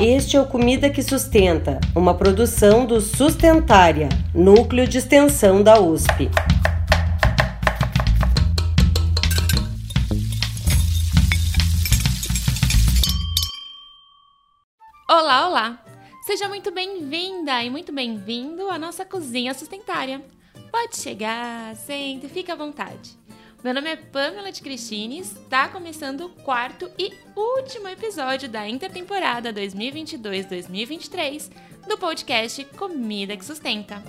Este é o Comida que Sustenta, uma produção do Sustentária, núcleo de extensão da USP. Olá, olá! Seja muito bem-vinda e muito bem-vindo à nossa cozinha sustentária. Pode chegar, sente, fique à vontade. Meu nome é Pamela de Cristine e está começando o quarto e último episódio da intertemporada 2022-2023 do podcast Comida que Sustenta.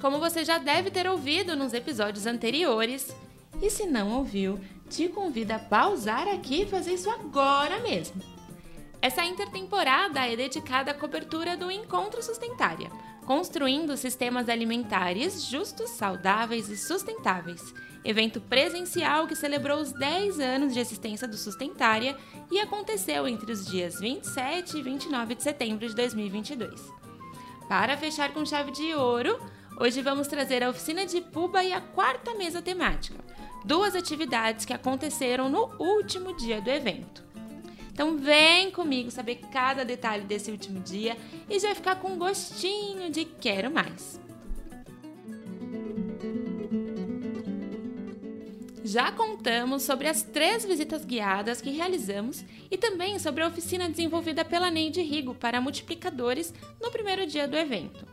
Como você já deve ter ouvido nos episódios anteriores, e se não ouviu, te convido a pausar aqui e fazer isso agora mesmo. Essa intertemporada é dedicada à cobertura do Encontro Sustentária, construindo sistemas alimentares justos, saudáveis e sustentáveis. Evento presencial que celebrou os 10 anos de existência do Sustentária e aconteceu entre os dias 27 e 29 de setembro de 2022. Para fechar com chave de ouro, hoje vamos trazer a oficina de Puba e a quarta mesa temática, duas atividades que aconteceram no último dia do evento. Então vem comigo saber cada detalhe desse último dia e já ficar com gostinho de quero mais. Já contamos sobre as três visitas guiadas que realizamos e também sobre a oficina desenvolvida pela Neide Rigo para multiplicadores no primeiro dia do evento.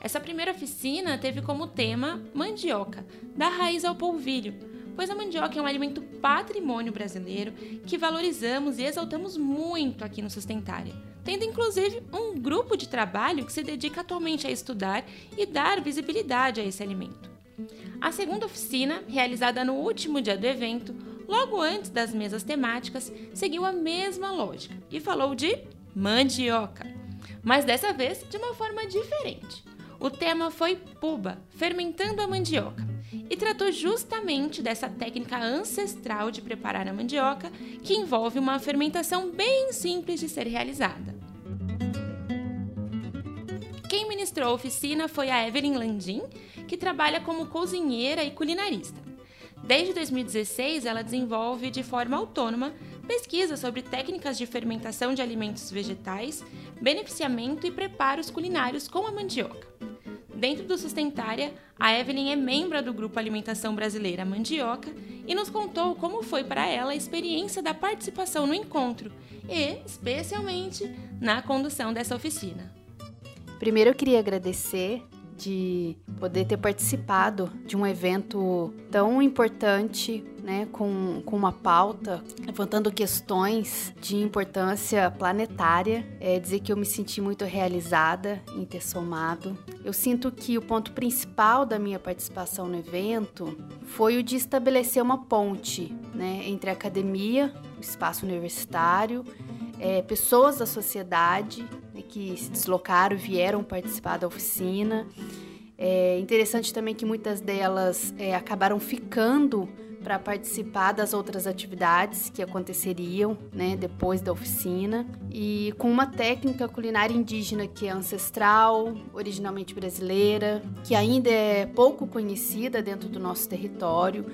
Essa primeira oficina teve como tema Mandioca, da raiz ao polvilho, pois a mandioca é um alimento patrimônio brasileiro que valorizamos e exaltamos muito aqui no Sustentária, tendo inclusive um grupo de trabalho que se dedica atualmente a estudar e dar visibilidade a esse alimento. A segunda oficina, realizada no último dia do evento, logo antes das mesas temáticas, seguiu a mesma lógica e falou de mandioca, mas dessa vez de uma forma diferente. O tema foi Puba, fermentando a mandioca e tratou justamente dessa técnica ancestral de preparar a mandioca, que envolve uma fermentação bem simples de ser realizada. Quem ministrou a oficina foi a Evelyn Landim, que trabalha como cozinheira e culinarista. Desde 2016, ela desenvolve de forma autônoma pesquisas sobre técnicas de fermentação de alimentos vegetais, beneficiamento e preparos culinários com a mandioca. Dentro do Sustentária, a Evelyn é membro do grupo Alimentação Brasileira Mandioca e nos contou como foi para ela a experiência da participação no encontro e, especialmente, na condução dessa oficina. Primeiro eu queria agradecer de poder ter participado de um evento tão importante, né, com, com uma pauta, levantando questões de importância planetária. É dizer que eu me senti muito realizada em ter somado. Eu sinto que o ponto principal da minha participação no evento foi o de estabelecer uma ponte né, entre a academia, o espaço universitário, é, pessoas da sociedade que se deslocaram, vieram participar da oficina. É interessante também que muitas delas é, acabaram ficando para participar das outras atividades que aconteceriam né, depois da oficina e com uma técnica culinária indígena que é ancestral, originalmente brasileira, que ainda é pouco conhecida dentro do nosso território,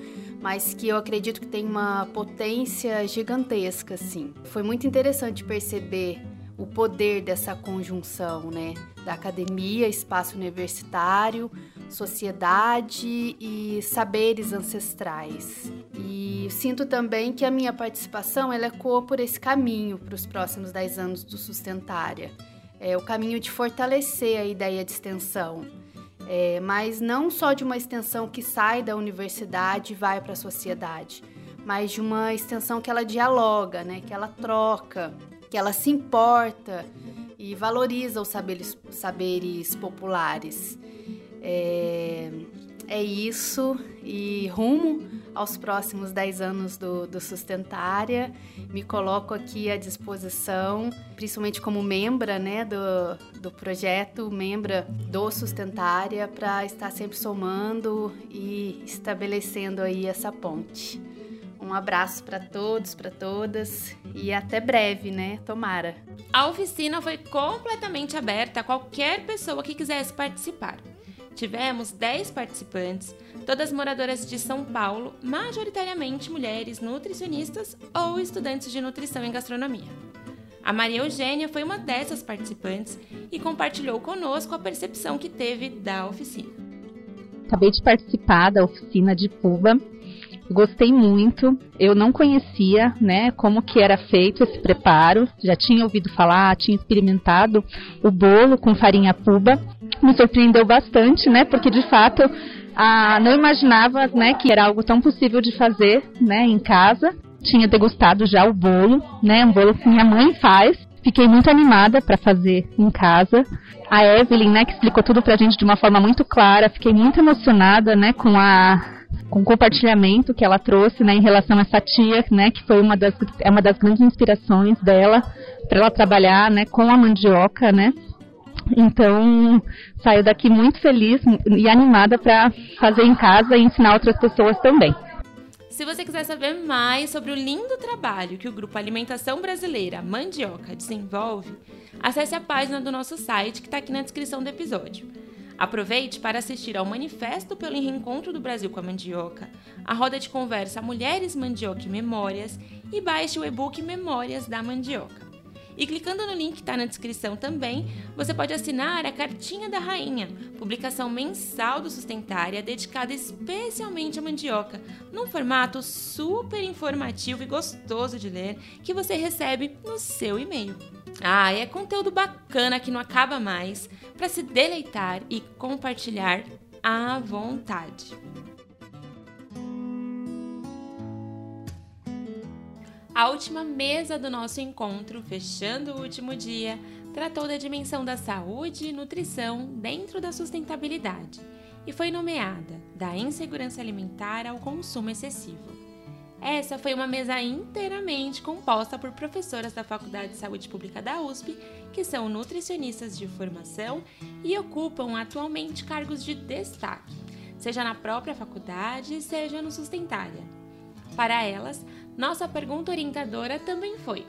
mas que eu acredito que tem uma potência gigantesca, assim. Foi muito interessante perceber o poder dessa conjunção, né? Da academia, espaço universitário, sociedade e saberes ancestrais. E sinto também que a minha participação ela ecoa por esse caminho para os próximos 10 anos do Sustentária. É o caminho de fortalecer a ideia de extensão. É, mas não só de uma extensão que sai da universidade e vai para a sociedade, mas de uma extensão que ela dialoga, né, que ela troca, que ela se importa e valoriza os saberes, saberes populares. É, é isso e rumo aos próximos 10 anos do, do Sustentária. Me coloco aqui à disposição, principalmente como membra né, do, do projeto, membra do Sustentária, para estar sempre somando e estabelecendo aí essa ponte. Um abraço para todos, para todas e até breve, né? Tomara. A oficina foi completamente aberta a qualquer pessoa que quisesse participar. Tivemos 10 participantes, todas moradoras de São Paulo, majoritariamente mulheres nutricionistas ou estudantes de nutrição e gastronomia. A Maria Eugênia foi uma dessas participantes e compartilhou conosco a percepção que teve da oficina. Acabei de participar da oficina de Puba. Gostei muito. Eu não conhecia, né, como que era feito esse preparo. Já tinha ouvido falar, tinha experimentado o bolo com farinha puba. Me surpreendeu bastante, né, porque de fato ah, não imaginava, né, que era algo tão possível de fazer, né, em casa tinha degustado já o bolo, né? Um bolo que minha mãe faz. Fiquei muito animada para fazer em casa. A Evelyn, né, que explicou tudo pra gente de uma forma muito clara. Fiquei muito emocionada, né, com a com compartilhamento que ela trouxe, né, em relação a essa tia, né, que foi uma das é uma das grandes inspirações dela para ela trabalhar, né, com a mandioca, né? Então, saio daqui muito feliz e animada para fazer em casa e ensinar outras pessoas também. Se você quiser saber mais sobre o lindo trabalho que o Grupo Alimentação Brasileira Mandioca desenvolve, acesse a página do nosso site que está aqui na descrição do episódio. Aproveite para assistir ao Manifesto pelo Reencontro do Brasil com a Mandioca, a roda de conversa Mulheres, Mandioca e Memórias e baixe o e-book Memórias da Mandioca. E clicando no link que está na descrição também, você pode assinar a Cartinha da Rainha, publicação mensal do Sustentária dedicada especialmente à mandioca, num formato super informativo e gostoso de ler que você recebe no seu e-mail. Ah, é conteúdo bacana que não acaba mais para se deleitar e compartilhar à vontade. A última mesa do nosso encontro, fechando o último dia, tratou da dimensão da saúde e nutrição dentro da sustentabilidade e foi nomeada da insegurança alimentar ao consumo excessivo. Essa foi uma mesa inteiramente composta por professoras da Faculdade de Saúde Pública da USP, que são nutricionistas de formação e ocupam atualmente cargos de destaque, seja na própria faculdade, seja no Sustentária. Para elas, nossa pergunta orientadora também foi: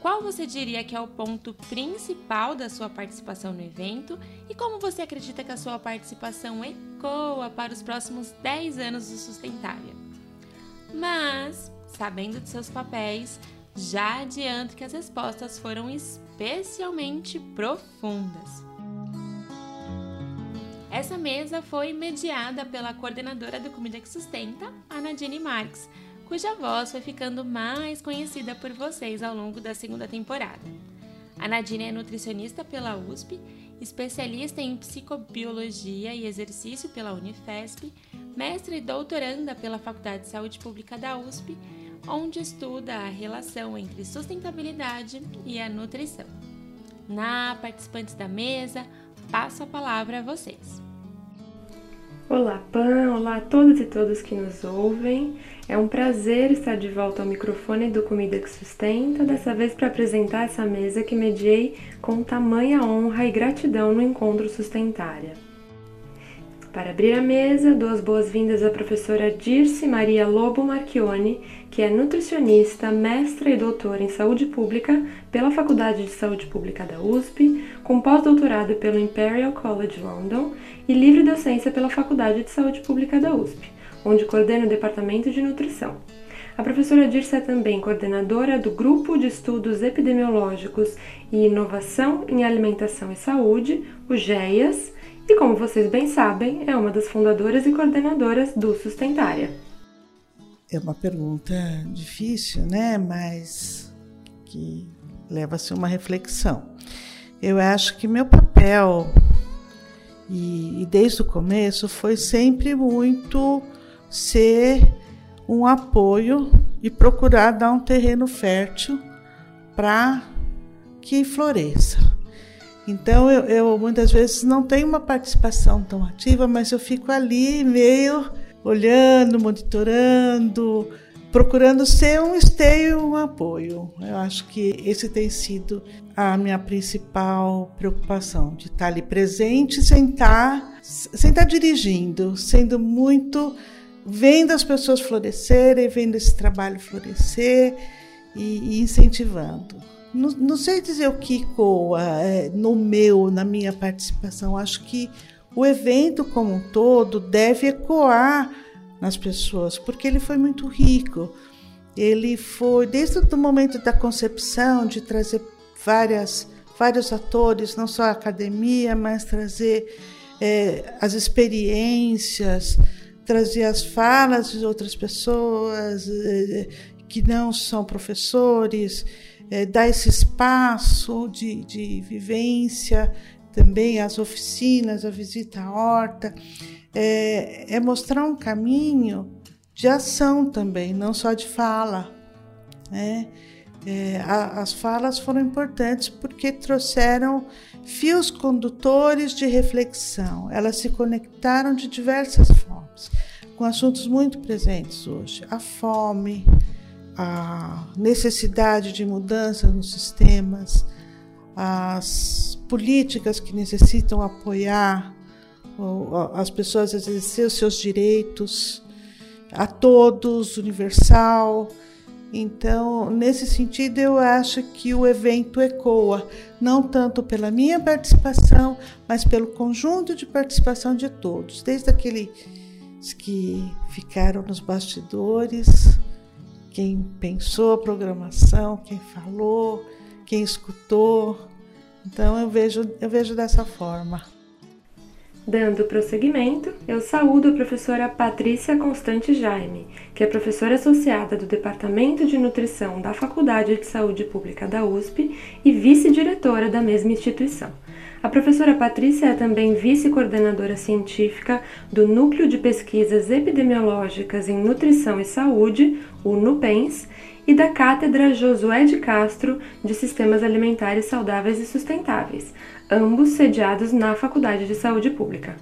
qual você diria que é o ponto principal da sua participação no evento e como você acredita que a sua participação ecoa para os próximos 10 anos do Sustentária? Mas, sabendo de seus papéis, já adianto que as respostas foram especialmente profundas. Essa mesa foi mediada pela coordenadora do Comida que Sustenta, a Nadine Marques, cuja voz foi ficando mais conhecida por vocês ao longo da segunda temporada. A Nadine é nutricionista pela USP, especialista em psicobiologia e exercício pela Unifesp, mestre e doutoranda pela Faculdade de Saúde Pública da USP, onde estuda a relação entre sustentabilidade e a nutrição. Na participantes da mesa, passo a palavra a vocês. Olá, Pan! Olá a todos e todas que nos ouvem. É um prazer estar de volta ao microfone do Comida que Sustenta, dessa vez para apresentar essa mesa que mediei com tamanha honra e gratidão no encontro Sustentária. Para abrir a mesa, dou as boas-vindas à professora Dirce Maria Lobo Marchione, que é nutricionista, mestra e doutora em saúde pública pela Faculdade de Saúde Pública da USP, com pós-doutorado pelo Imperial College London e livre docência pela Faculdade de Saúde Pública da USP, onde coordena o Departamento de Nutrição. A professora Dirce é também coordenadora do Grupo de Estudos Epidemiológicos e Inovação em Alimentação e Saúde, o GEAS, e como vocês bem sabem, é uma das fundadoras e coordenadoras do Sustentária. É uma pergunta difícil, né? Mas que leva-se uma reflexão. Eu acho que meu papel, e, e desde o começo, foi sempre muito ser um apoio e procurar dar um terreno fértil para que floresça. Então eu, eu, muitas vezes não tenho uma participação tão ativa, mas eu fico ali meio olhando, monitorando, procurando ser um esteio, um apoio. Eu acho que esse tem sido a minha principal preocupação, de estar ali presente sem estar, sem estar dirigindo, sendo muito vendo as pessoas florescerem, vendo esse trabalho florescer e, e incentivando. Não, não sei dizer o que coa é, no meu, na minha participação. Acho que o evento como um todo deve ecoar nas pessoas, porque ele foi muito rico. Ele foi, desde o momento da concepção, de trazer várias, vários atores, não só a academia, mas trazer é, as experiências, trazer as falas de outras pessoas é, que não são professores, é, dar esse espaço de, de vivência, também as oficinas, a visita à horta, é, é mostrar um caminho de ação também, não só de fala. Né? É, a, as falas foram importantes porque trouxeram fios condutores de reflexão. Elas se conectaram de diversas formas, com assuntos muito presentes hoje: a fome, a necessidade de mudança nos sistemas, as políticas que necessitam apoiar as pessoas a exercer os seus direitos a todos, universal. Então, nesse sentido, eu acho que o evento ecoa, não tanto pela minha participação, mas pelo conjunto de participação de todos, desde aqueles que ficaram nos bastidores, quem pensou a programação, quem falou, quem escutou. Então eu vejo, eu vejo dessa forma. Dando prosseguimento, eu saúdo a professora Patrícia Constante Jaime, que é professora associada do Departamento de Nutrição da Faculdade de Saúde Pública da USP e vice-diretora da mesma instituição. A professora Patrícia é também vice-coordenadora científica do Núcleo de Pesquisas Epidemiológicas em Nutrição e Saúde, o NUPENS, e da Cátedra Josué de Castro de Sistemas Alimentares Saudáveis e Sustentáveis, ambos sediados na Faculdade de Saúde Pública.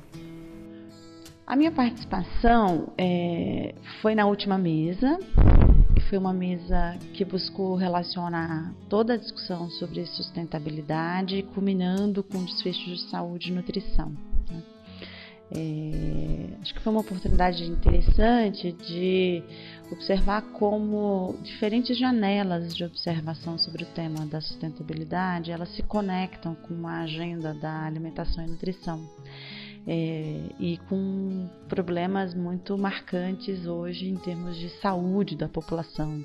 A minha participação é, foi na última mesa, foi uma mesa que buscou relacionar toda a discussão sobre sustentabilidade, culminando com desfecho de saúde e nutrição. Né? É, acho que foi uma oportunidade interessante de observar como diferentes janelas de observação sobre o tema da sustentabilidade elas se conectam com a agenda da alimentação e nutrição é, e com problemas muito marcantes hoje em termos de saúde da população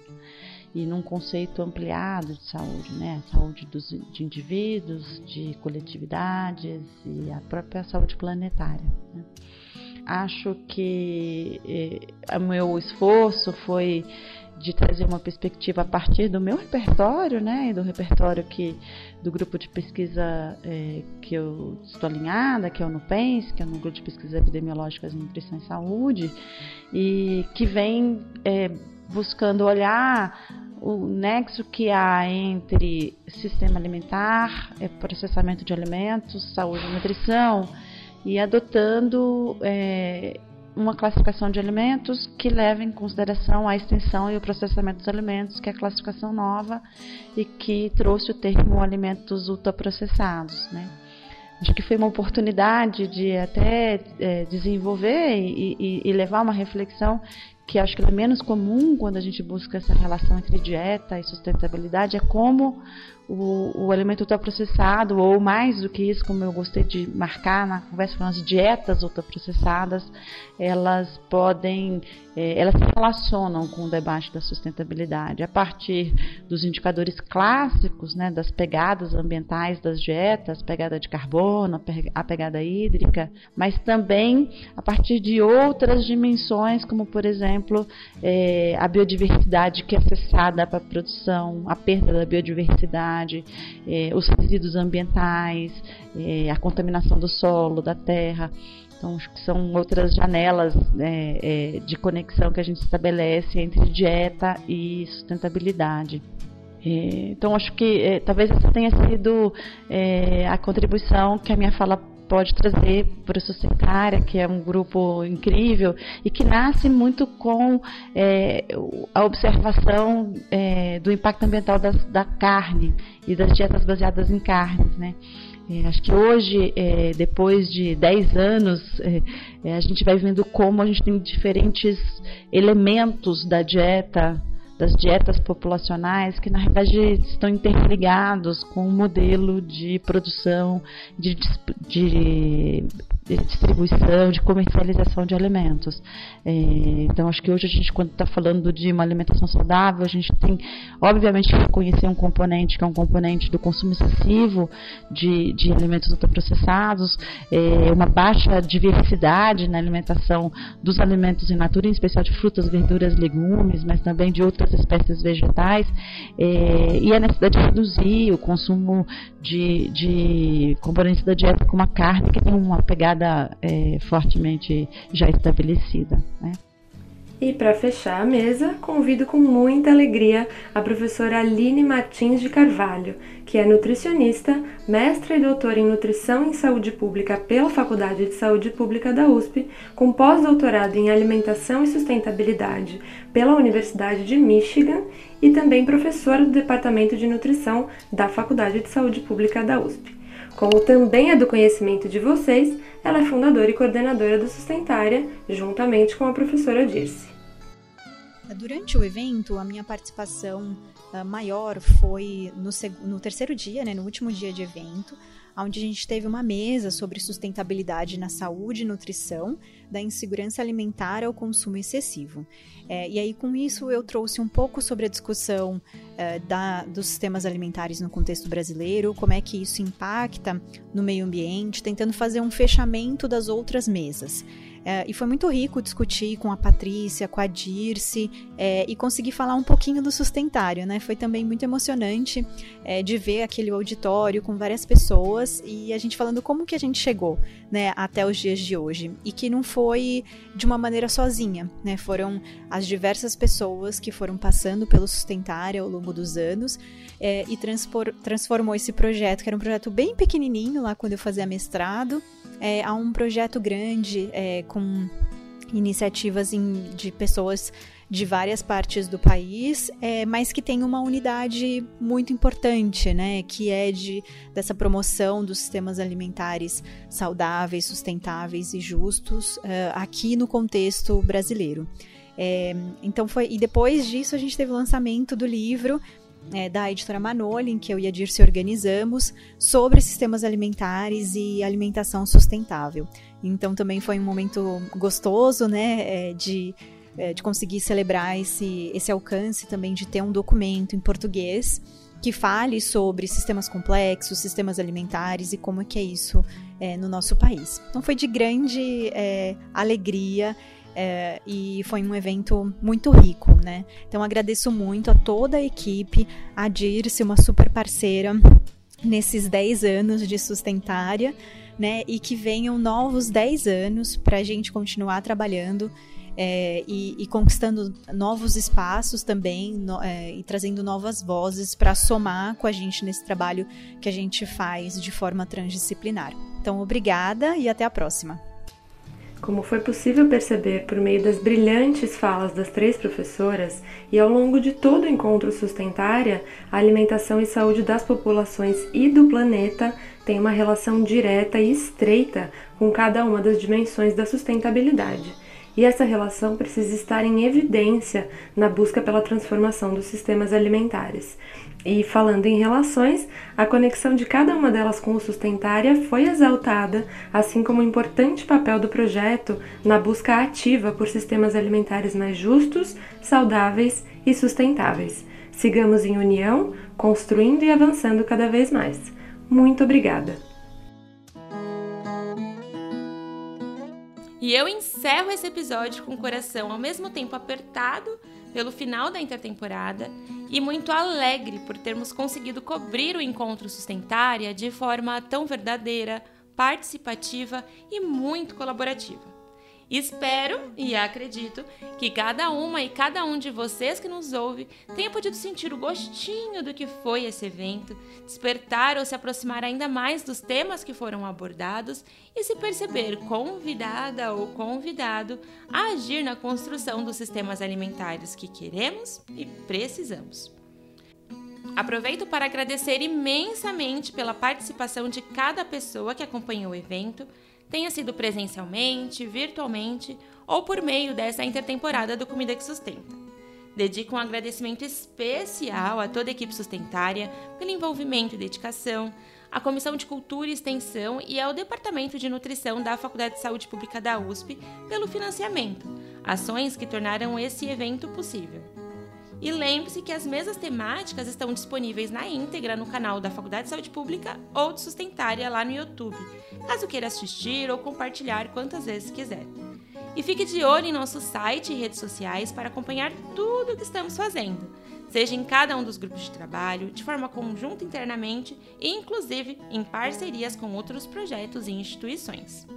e num conceito ampliado de saúde, né? Saúde dos, de indivíduos, de coletividades e a própria saúde planetária. Né? Acho que eh, o meu esforço foi de trazer uma perspectiva a partir do meu repertório, né, e do repertório que do grupo de pesquisa é, que eu estou alinhada, que é o NUPENS, que é o Núcleo de Pesquisas Epidemiológicas em Nutrição e Saúde, e que vem é, buscando olhar o nexo que há entre sistema alimentar, é, processamento de alimentos, saúde e nutrição, e adotando é, uma classificação de alimentos que leva em consideração a extensão e o processamento dos alimentos, que é a classificação nova e que trouxe o termo alimentos ultraprocessados, né? Acho que foi uma oportunidade de até é, desenvolver e, e, e, levar uma reflexão que acho que é menos comum quando a gente busca essa relação entre dieta e sustentabilidade, é como o, o alimento ultraprocessado, ou mais do que isso, como eu gostei de marcar na conversa, falando de dietas ultraprocessadas, elas podem, é, elas se relacionam com o debate da sustentabilidade. A partir dos indicadores clássicos, né, das pegadas ambientais das dietas, pegada de carbono, a pegada hídrica, mas também a partir de outras dimensões, como por exemplo é, a biodiversidade que é acessada para a produção, a perda da biodiversidade eh, os resíduos ambientais, eh, a contaminação do solo, da terra. Então, acho que são outras janelas né, eh, de conexão que a gente estabelece entre dieta e sustentabilidade. Então, acho que talvez essa tenha sido a contribuição que a minha fala pode trazer para o Sustentária, que é um grupo incrível e que nasce muito com é, a observação é, do impacto ambiental das, da carne e das dietas baseadas em carnes, né? É, acho que hoje, é, depois de 10 anos, é, a gente vai vendo como a gente tem diferentes elementos da dieta das dietas populacionais que na verdade estão interligados com o modelo de produção de, de distribuição, de comercialização de alimentos. É, então, acho que hoje a gente, quando está falando de uma alimentação saudável, a gente tem, obviamente, que reconhecer um componente que é um componente do consumo excessivo de, de alimentos ultraprocessados, é, uma baixa diversidade na alimentação dos alimentos in natura, em especial de frutas, verduras, legumes, mas também de outras espécies vegetais, é, e a necessidade de reduzir o consumo de, de componentes da dieta como a carne, que tem uma pegada é, fortemente já estabelecida. Né? E para fechar a mesa, convido com muita alegria a professora Aline Martins de Carvalho, que é nutricionista, mestra e doutora em Nutrição e Saúde Pública pela Faculdade de Saúde Pública da USP, com pós-doutorado em Alimentação e Sustentabilidade pela Universidade de Michigan e também professora do Departamento de Nutrição da Faculdade de Saúde Pública da USP. Como também é do conhecimento de vocês, ela é fundadora e coordenadora do Sustentária, juntamente com a professora Dirce. Durante o evento, a minha participação uh, maior foi no, no terceiro dia, né, no último dia de evento, onde a gente teve uma mesa sobre sustentabilidade na saúde e nutrição, da insegurança alimentar ao consumo excessivo. É, e aí, com isso, eu trouxe um pouco sobre a discussão é, da, dos sistemas alimentares no contexto brasileiro, como é que isso impacta no meio ambiente, tentando fazer um fechamento das outras mesas. É, e foi muito rico discutir com a Patrícia, com a Dirce é, e conseguir falar um pouquinho do sustentário, né? Foi também muito emocionante é, de ver aquele auditório com várias pessoas e a gente falando como que a gente chegou, né, até os dias de hoje e que não foi de uma maneira sozinha, né? Foram as diversas pessoas que foram passando pelo sustentário ao longo dos anos é, e transformou esse projeto, que era um projeto bem pequenininho lá quando eu fazia mestrado é, a um projeto grande é, com iniciativas em, de pessoas de várias partes do país, é, mas que tem uma unidade muito importante, né, que é de dessa promoção dos sistemas alimentares saudáveis, sustentáveis e justos uh, aqui no contexto brasileiro. É, então foi e depois disso a gente teve o lançamento do livro é, da editora Manolin, que eu e a Dirce organizamos, sobre sistemas alimentares e alimentação sustentável. Então também foi um momento gostoso, né, é, de, é, de conseguir celebrar esse, esse alcance também de ter um documento em português que fale sobre sistemas complexos, sistemas alimentares e como é que é isso é, no nosso país. Então foi de grande é, alegria é, e foi um evento muito rico, né? Então agradeço muito a toda a equipe, a Dirce, uma super parceira nesses 10 anos de sustentária, né? E que venham novos 10 anos para a gente continuar trabalhando é, e, e, conquistando novos espaços também no, é, e trazendo novas vozes para somar com a gente nesse trabalho que a gente faz de forma transdisciplinar. Então, obrigada e até a próxima. Como foi possível perceber por meio das brilhantes falas das três professoras e ao longo de todo o encontro sustentária, a alimentação e saúde das populações e do planeta tem uma relação direta e estreita com cada uma das dimensões da sustentabilidade. E essa relação precisa estar em evidência na busca pela transformação dos sistemas alimentares. E falando em relações, a conexão de cada uma delas com o Sustentária foi exaltada, assim como o importante papel do projeto na busca ativa por sistemas alimentares mais justos, saudáveis e sustentáveis. Sigamos em união, construindo e avançando cada vez mais. Muito obrigada! E eu encerro esse episódio com o coração ao mesmo tempo apertado pelo final da intertemporada e muito alegre por termos conseguido cobrir o encontro sustentária de forma tão verdadeira, participativa e muito colaborativa. Espero e acredito que cada uma e cada um de vocês que nos ouve tenha podido sentir o gostinho do que foi esse evento, despertar ou se aproximar ainda mais dos temas que foram abordados e se perceber convidada ou convidado a agir na construção dos sistemas alimentares que queremos e precisamos. Aproveito para agradecer imensamente pela participação de cada pessoa que acompanhou o evento tenha sido presencialmente, virtualmente ou por meio dessa intertemporada do Comida que Sustenta. Dedico um agradecimento especial a toda a equipe sustentária pelo envolvimento e dedicação, a Comissão de Cultura e Extensão e ao Departamento de Nutrição da Faculdade de Saúde Pública da USP pelo financiamento, ações que tornaram esse evento possível. E lembre-se que as mesas temáticas estão disponíveis na íntegra no canal da Faculdade de Saúde Pública ou de Sustentária lá no YouTube, caso queira assistir ou compartilhar quantas vezes quiser. E fique de olho em nosso site e redes sociais para acompanhar tudo o que estamos fazendo, seja em cada um dos grupos de trabalho, de forma conjunta internamente e, inclusive, em parcerias com outros projetos e instituições.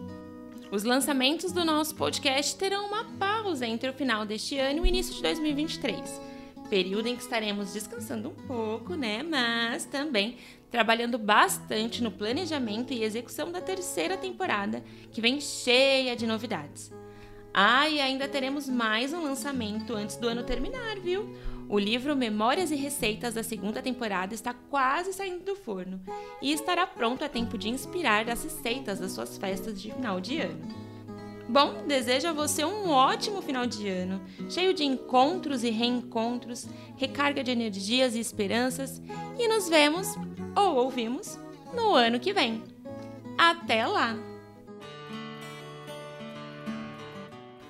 Os lançamentos do nosso podcast terão uma pausa entre o final deste ano e o início de 2023 período em que estaremos descansando um pouco, né? Mas também trabalhando bastante no planejamento e execução da terceira temporada, que vem cheia de novidades. Ah, e ainda teremos mais um lançamento antes do ano terminar, viu? O livro Memórias e Receitas da segunda temporada está quase saindo do forno e estará pronto a tempo de inspirar as receitas das suas festas de final de ano. Bom, desejo a você um ótimo final de ano, cheio de encontros e reencontros, recarga de energias e esperanças, e nos vemos ou ouvimos no ano que vem. Até lá!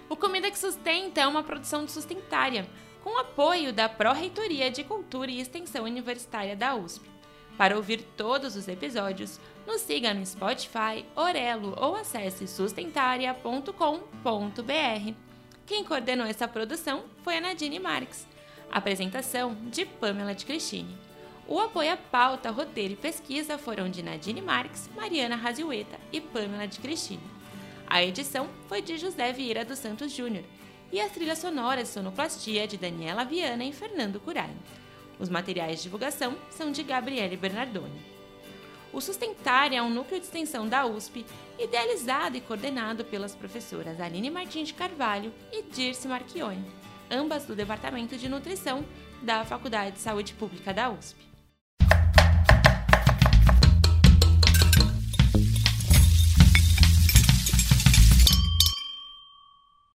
O Comida que Sustenta é uma produção sustentária, com apoio da Pró-Reitoria de Cultura e Extensão Universitária da USP. Para ouvir todos os episódios, nos siga no Spotify, Orelo ou acesse sustentaria.com.br. Quem coordenou essa produção foi a Nadine Marques. Apresentação de Pamela de Cristine. O apoio à pauta, roteiro e pesquisa foram de Nadine Marques, Mariana Raziueta e Pamela de Cristine. A edição foi de José Vieira dos Santos Júnior e as trilhas sonoras de sonoplastia de Daniela Viana e Fernando Curai. Os materiais de divulgação são de Gabriele Bernardoni. O Sustentar é um núcleo de extensão da USP, idealizado e coordenado pelas professoras Aline Martins de Carvalho e Dirce Marchione, ambas do Departamento de Nutrição da Faculdade de Saúde Pública da USP.